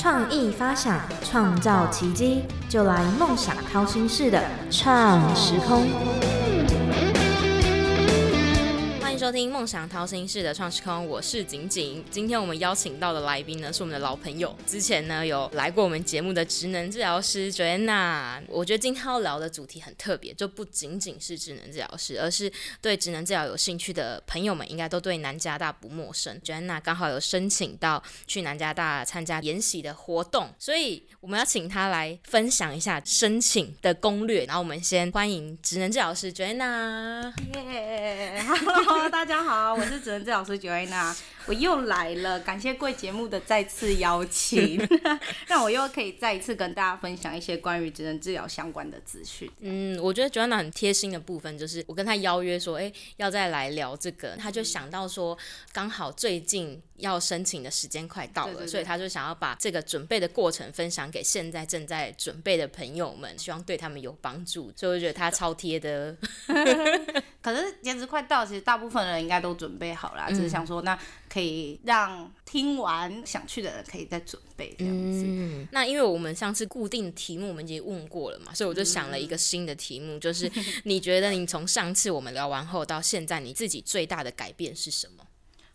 创意发想，创造奇迹，就来梦想掏心式的创时空。收听《梦想掏心式的创时空》，我是景景。今天我们邀请到的来宾呢，是我们的老朋友，之前呢有来过我们节目的职能治疗师 Joanna。我觉得今天要聊的主题很特别，就不仅仅是职能治疗师，而是对职能治疗有兴趣的朋友们，应该都对南加大不陌生。Joanna 刚好有申请到去南加大参加研习的活动，所以我们要请他来分享一下申请的攻略。然后我们先欢迎职能治疗师 Joanna。耶大家好，我是职能治老师九安娜我又来了，感谢贵节目的再次邀请，让我又可以再一次跟大家分享一些关于职能治疗相关的资讯。嗯，我觉得 Joanna 很贴心的部分就是，我跟他邀约说，哎、要再来聊这个，他就想到说，刚好最近要申请的时间快到了，所以他就想要把这个准备的过程分享给现在正在准备的朋友们，希望对他们有帮助。所以我觉得他超贴的。可是截止快到，其实大部分人应该都准备好了，只是想说，那可以让听完想去的人可以再准备这样子。嗯，那因为我们上次固定题目我们已经问过了嘛，所以我就想了一个新的题目，就是你觉得你从上次我们聊完后到现在，你自己最大的改变是什么？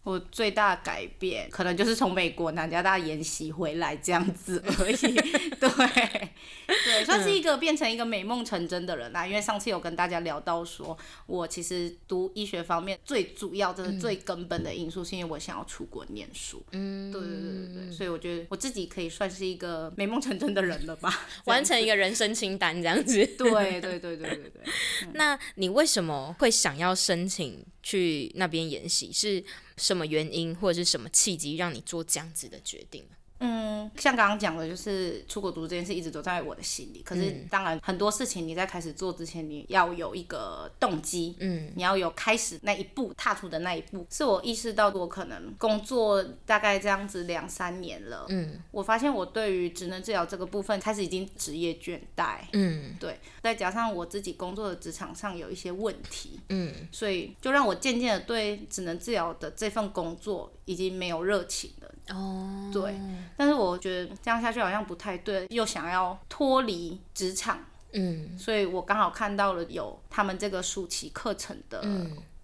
我最大的改变可能就是从美国南加大研习回来这样子而已，对对，算是一个变成一个美梦成真的人啦。因为上次有跟大家聊到说，我其实读医学方面最主要、真的最根本的因素，是因为我想要出国念书。嗯，对对对，所以我觉得我自己可以算是一个美梦成真的人了吧，完成一个人生清单这样子。对对对对对对。那你为什么会想要申请去那边演习？是什么原因或者是什么契机让你做这样子的决定？嗯，像刚刚讲的，就是出国读这件事一直都在我的心里。可是当然很多事情你在开始做之前，你要有一个动机，嗯，你要有开始那一步踏出的那一步。是我意识到我可能工作大概这样子两三年了，嗯，我发现我对于职能治疗这个部分开始已经职业倦怠，嗯，对，再加上我自己工作的职场上有一些问题，嗯，所以就让我渐渐的对职能治疗的这份工作已经没有热情了。哦，对，但是我觉得这样下去好像不太对，又想要脱离职场，嗯，所以我刚好看到了有他们这个暑期课程的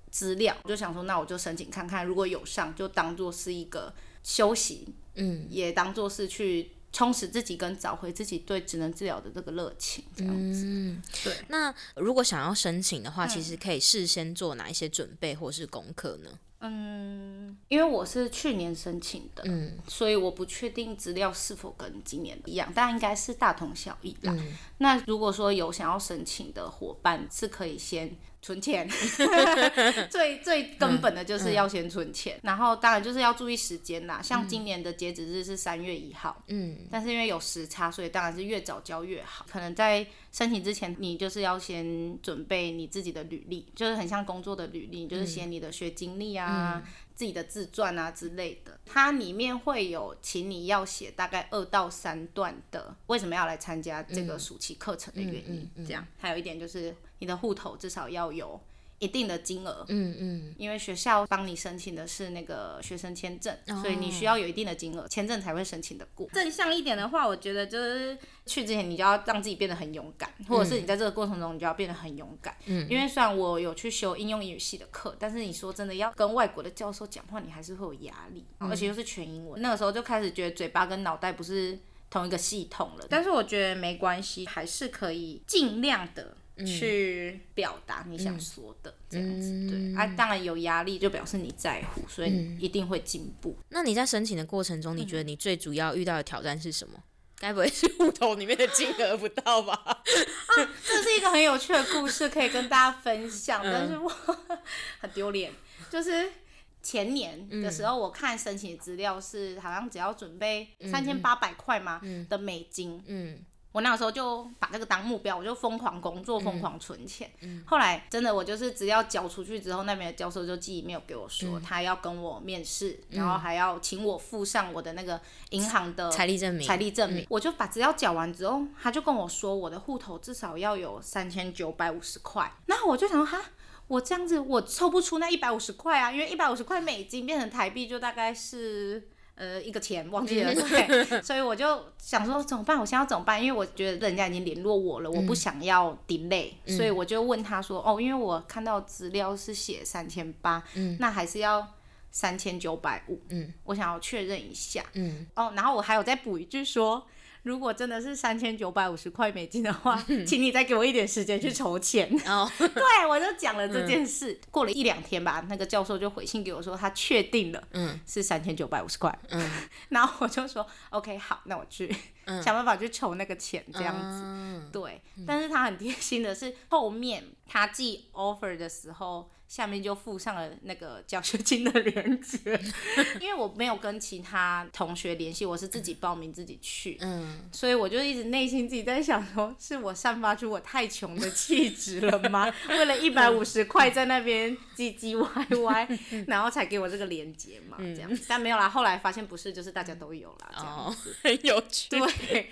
资料，我就想说，那我就申请看看，如果有上，就当做是一个休息，嗯，也当做是去充实自己跟找回自己对职能治疗的这个热情，这样子。嗯，对。那如果想要申请的话，其实可以事先做哪一些准备或是功课呢？嗯，因为我是去年申请的，嗯，所以我不确定资料是否跟今年一样，但应该是大同小异啦。那如果说有想要申请的伙伴，是可以先存钱，最最根本的就是要先存钱，然后当然就是要注意时间啦。像今年的截止日是三月一号，嗯，但是因为有时差，所以当然是越早交越好。可能在申请之前，你就是要先准备你自己的履历，就是很像工作的履历，就是写你的学经历啊。自己的自传啊之类的，它里面会有请你要写大概二到三段的为什么要来参加这个暑期课程的原因，这样。还有一点就是你的户头至少要有一定的金额，嗯嗯，因为学校帮你申请的是那个学生签证，所以你需要有一定的金额，签证才会申请的过。正向一点的话，我觉得就是去之前你就要让自己变得很勇敢，或者是你在这个过程中你就要变得很勇敢。嗯，因为虽然我有去修应用英语系的课，但是你说真的要跟外国的教授讲话，你还是会有压力，而且又是全英文。那个时候就开始觉得嘴巴跟脑袋不是同一个系统了。但是我觉得没关系，还是可以尽量的。去表达你想说的，这样子、对。啊，当然有压力就表示你在乎，所以一定会进步。那你在申请的过程中，你觉得你最主要遇到的挑战是什么？该不会是户头里面的金额不到吧？啊这是一个很有趣的故事，可以跟大家分享，但是我 很丢脸，就是。前年的时候，我看申请资料是好像只要准备三千八百块嘛的美金，嗯，我那个时候就把这个当目标，我就疯狂工作，疯狂存钱。后来真的，我就是只要交出去之后，那边的教授就寄 email 给我说，他要跟我面试，然后还要请我附上我的那个银行的财力证明。财力证明，我就把只要缴完之后，他就跟我说，我的户头至少要有三千九百五十块。那我就想说，哈。我这样子我凑不出那一百五十块啊，因为一百五十块美金变成台币就大概是呃一个钱忘记了，对，所以我就想说怎么办？我现在要怎么办？因为我觉得人家已经联络我了，我不想要 delay，所以我就问他说，哦，因为我看到资料是写三千八，那还是要三千九百五，嗯，我想要确认一下，嗯，哦，然后我还有再补一句说。如果真的是三千九百五十块美金的话，请你再给我一点时间去筹钱。哦，对我就讲了这件事。过了一两天吧，那个教授就回信给我说，他确定了，嗯，是三千九百五十块。嗯，然后我就说，OK，好，那我去想办法去筹那个钱，这样子。对，但是他很贴心的是，后面他寄 offer 的时候。下面就附上了那个奖学金的链接，因为我没有跟其他同学联系，我是自己报名自己去，嗯，所以我就一直内心自己在想说，是我散发出我太穷的气质了吗？为了一百五十块在那边唧唧歪歪，然后才给我这个链接嘛，这样，但没有啦，后来发现不是，就是大家都有啦，这样子，很有趣，对，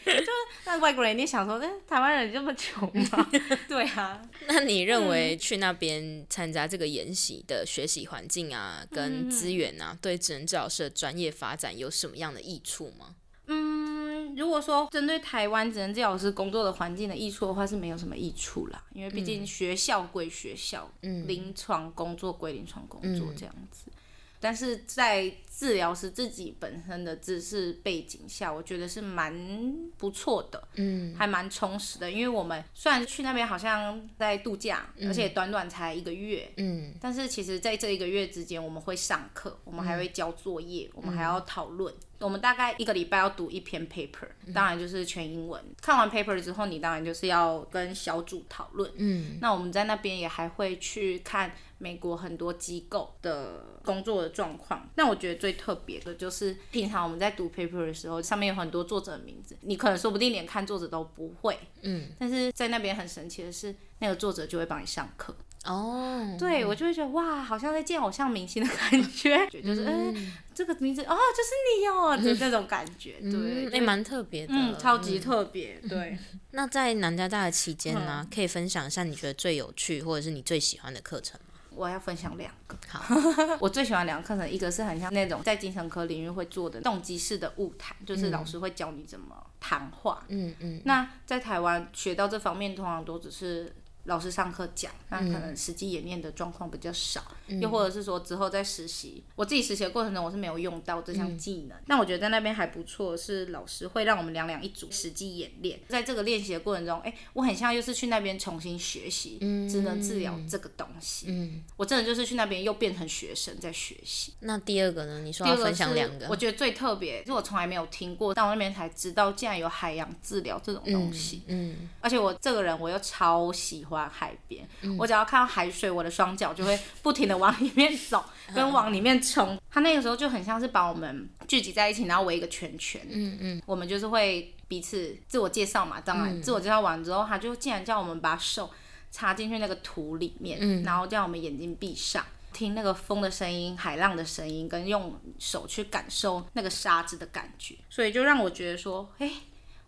就是那外国人一定想说，哎，台湾人这么穷吗？对啊，那你认为去那边参加这个？研习的学习环境啊，跟资源啊，对智能治疗师的专业发展有什么样的益处吗？嗯，如果说针对台湾智能治疗师工作的环境的益处的话，是没有什么益处啦，因为毕竟学校归学校，嗯，临床工作归临床工作这样子。但是在治疗师自己本身的知识背景下，我觉得是蛮不错的，嗯，还蛮充实的。因为我们虽然去那边好像在度假，而且短短才一个月，嗯，但是其实在这一个月之间，我们会上课，我们还会交作业，我们还要讨论。我们大概一个礼拜要读一篇 paper，当然就是全英文。看完 paper 之后，你当然就是要跟小组讨论。嗯，那我们在那边也还会去看美国很多机构的工作的状况。那我觉得最特别的就是，平常我们在读 paper 的时候，上面有很多作者的名字，你可能说不定连看作者都不会。嗯，但是在那边很神奇的是，那个作者就会帮你上课。哦，对我就会觉得哇，好像在见偶像明星的感觉，就是嗯，这个名字哦，就是你哦，就那种感觉，对，也蛮特别的，嗯，超级特别，对。那在南加大的期间呢，可以分享一下你觉得最有趣或者是你最喜欢的课程吗？我要分享两个，好，我最喜欢两个课程，一个是很像那种在精神科领域会做的动机式的物谈，就是老师会教你怎么谈话，嗯嗯。那在台湾学到这方面，通常都只是。老师上课讲，那可能实际演练的状况比较少，又或者是说之后在实习，我自己实习的过程中我是没有用到这项技能。但我觉得在那边还不错，是老师会让我们两两一组实际演练，在这个练习的过程中，哎，我很像又是去那边重新学习只能治疗这个东西。嗯，我真的就是去那边又变成学生在学习。那第二个呢？你说要分享两个，我觉得最特别，是我从来没有听过，到那边才知道竟然有海洋治疗这种东西。嗯，而且我这个人我又超喜欢。海边，我只要看到海水，我的双脚就会不停的往里面走，跟往里面冲。他那个时候就很像是把我们聚集在一起，然后围一个圈圈。嗯嗯，我们就是会彼此自我介绍嘛。当然，自我介绍完之后，他就竟然叫我们把手插进去那个土里面，然后叫我们眼睛闭上，听那个风的声音、海浪的声音，跟用手去感受那个沙子的感觉。所以就让我觉得说，哎，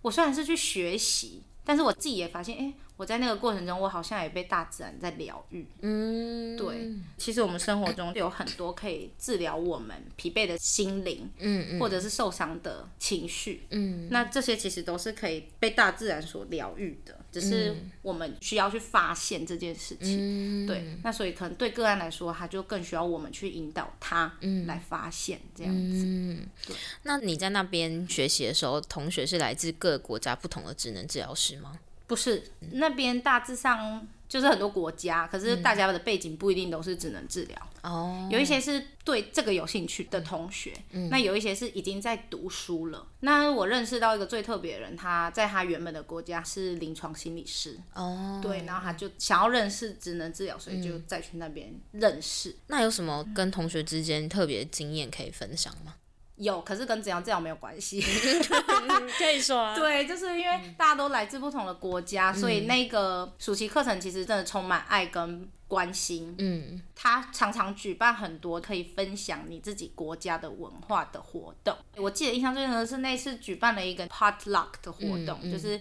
我虽然是去学习，但是我自己也发现，哎。我在那个过程中，我好像也被大自然在疗愈。嗯，对，其实我们生活中有很多可以治疗我们疲惫的心灵，嗯，或者是受伤的情绪，嗯，那这些其实都是可以被大自然所疗愈的，只是我们需要去发现这件事情。对，那所以可能对个案来说，他就更需要我们去引导他，嗯，来发现这样子。嗯，对。那你在那边学习的时候，同学是来自各个国家不同的职能治疗师吗？不是那边大致上就是很多国家，可是大家的背景不一定都是只能治疗哦。有一些是对这个有兴趣的同学，那有一些是已经在读书了。那我认识到一个最特别的人，他在他原本的国家是临床心理师哦，对，然后他就想要认识职能治疗，所以就再去那边认识。那有什么跟同学之间特别经验可以分享吗？有，可是跟怎样这样没有关系。可以说啊。对，就是因为大家都来自不同的国家，所以那个暑期课程其实真的充满爱跟关心。嗯。他常常举办很多可以分享你自己国家的文化的活动。我记得印象最深的是那次举办了一个 potluck 的活动，就是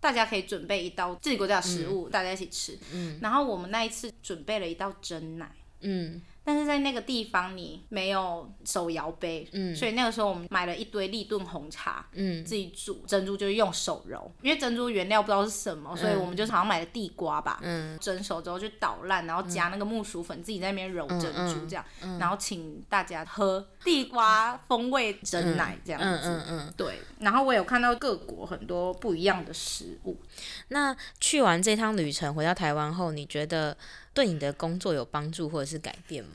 大家可以准备一道自己国家的食物，大家一起吃。嗯。然后我们那一次准备了一道蒸奶。嗯。但是在那个地方，你没有手摇杯，嗯，所以那个时候我们买了一堆立顿红茶，嗯，自己煮珍珠就是用手揉，因为珍珠原料不知道是什么，所以我们就好像买了地瓜吧，嗯，蒸熟之后就捣烂，然后加那个木薯粉，自己在那边揉珍珠这样，然后请大家喝地瓜风味蒸奶这样子，嗯嗯嗯，对，然后我有看到各国很多不一样的食物。那去完这趟旅程回到台湾后，你觉得？对你的工作有帮助或者是改变吗？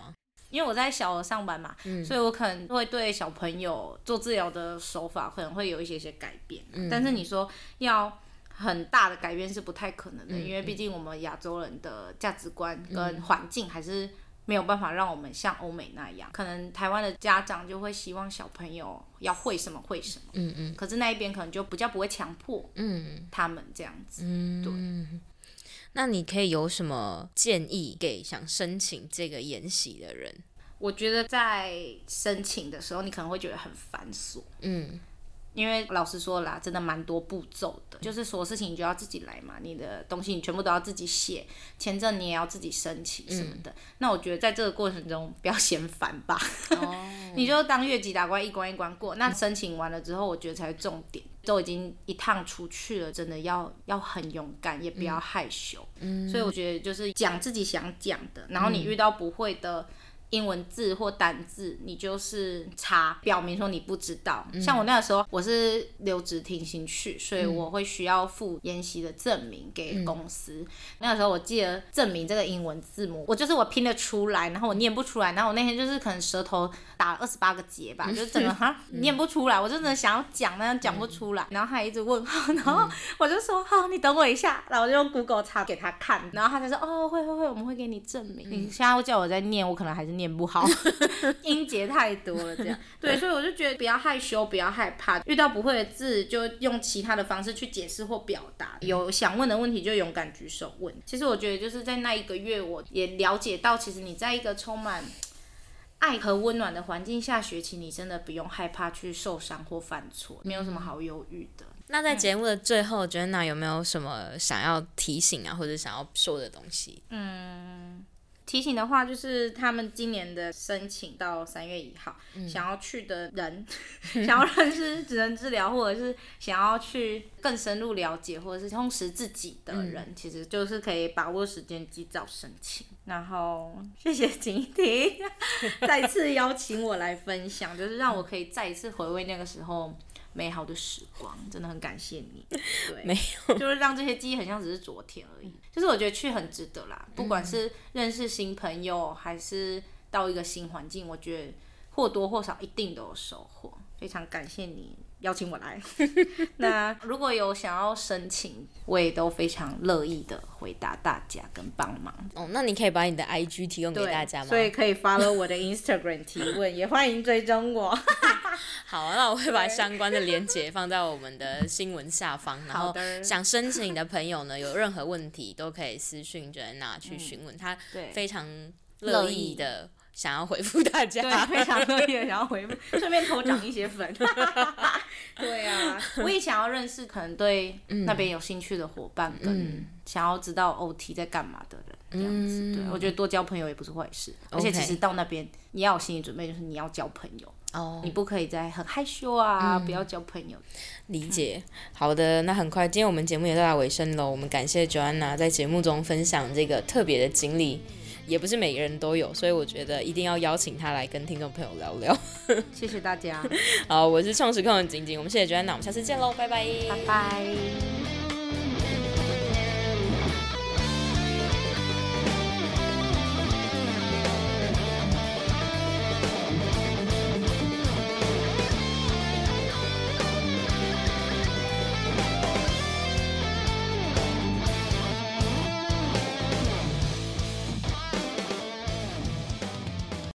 因为我在小额上班嘛，所以我可能会对小朋友做治疗的手法可能会有一些些改变。但是你说要很大的改变是不太可能的，因为毕竟我们亚洲人的价值观跟环境还是没有办法让我们像欧美那样。可能台湾的家长就会希望小朋友要会什么会什么，嗯嗯。可是那一边可能就比较不会强迫，嗯，他们这样子，嗯，对。那你可以有什么建议给想申请这个研习的人？我觉得在申请的时候，你可能会觉得很繁琐，嗯。因为老实说啦，真的蛮多步骤的，就是所有事情你就要自己来嘛，你的东西你全部都要自己写，签证你也要自己申请什么的。那我觉得在这个过程中不要嫌烦吧，你就当越级打怪，一关一关过。那申请完了之后，我觉得才是重点。都已经一趟出去了，真的要要很勇敢，也不要害羞。嗯，所以我觉得就是讲自己想讲的，然后你遇到不会的。英文字或单字，你就是查，表明说你不知道。像我那个时候，我是留职停薪去，所以我会需要附研习的证明给公司。那个时候我记得证明这个英文字母，我就是我拼得出来，然后我念不出来，然后我那天就是可能舌头打了二十八个结吧，就整个哈念不出来，我真的想要讲，但是讲不出来，然后他一直问号，然后我就说好，你等我一下，然后我就用 Google 查给他看，然后他就说哦会会会，我们会给你证明。你现在叫我在念，我可能还是。念不好，音节太多了，这样 对，所以我就觉得不要害羞，不要害怕，遇到不会的字就用其他的方式去解释或表达。有想问的问题就勇敢举手问。其实我觉得就是在那一个月，我也了解到，其实你在一个充满爱和温暖的环境下学习，你真的不用害怕去受伤或犯错，没有什么好犹豫的。那在节目的最后，Jenna 有没有什么想要提醒啊，或者想要说的东西？嗯。提醒的话，就是他们今年的申请到三月一号，想要去的人，想要认识职能治疗，或者是想要去更深入了解，或者是充实自己的人，其实就是可以把握时间及早申请。然后谢谢景婷 再次邀请我来分享，就是让我可以再一次回味那个时候。美好的时光，真的很感谢你。对，没有，就是让这些记忆很像只是昨天而已。就是我觉得去很值得啦，不管是认识新朋友，还是到一个新环境，我觉得或多或少一定都有收获。非常感谢你。邀请我来，那如果有想要申请，我也都非常乐意的回答大家跟帮忙。哦，那你可以把你的 IG 提供给大家吗？所以可以 follow 我的 Instagram 提问，也欢迎追踪我。好，那我会把相关的链接放在我们的新闻下方。然后想申请的朋友呢，有任何问题都可以私讯 Jenna 去询问，他非常乐意的。想要回复大家，对，非常乐意想要回复，顺便偷涨一些粉。对啊，我也想要认识可能对那边有兴趣的伙伴，跟想要知道 OT 在干嘛的人，这样子。对，我觉得多交朋友也不是坏事，而且其实到那边你要有心理准备，就是你要交朋友哦，你不可以再很害羞啊，不要交朋友。理解。好的，那很快，今天我们节目也到达尾声了，我们感谢 Joanna 在节目中分享这个特别的经历。也不是每个人都有，所以我觉得一定要邀请他来跟听众朋友聊聊。谢谢大家。好，我是创始控的晶晶，我们谢谢 Joanna，我们下次见喽，拜拜，拜拜。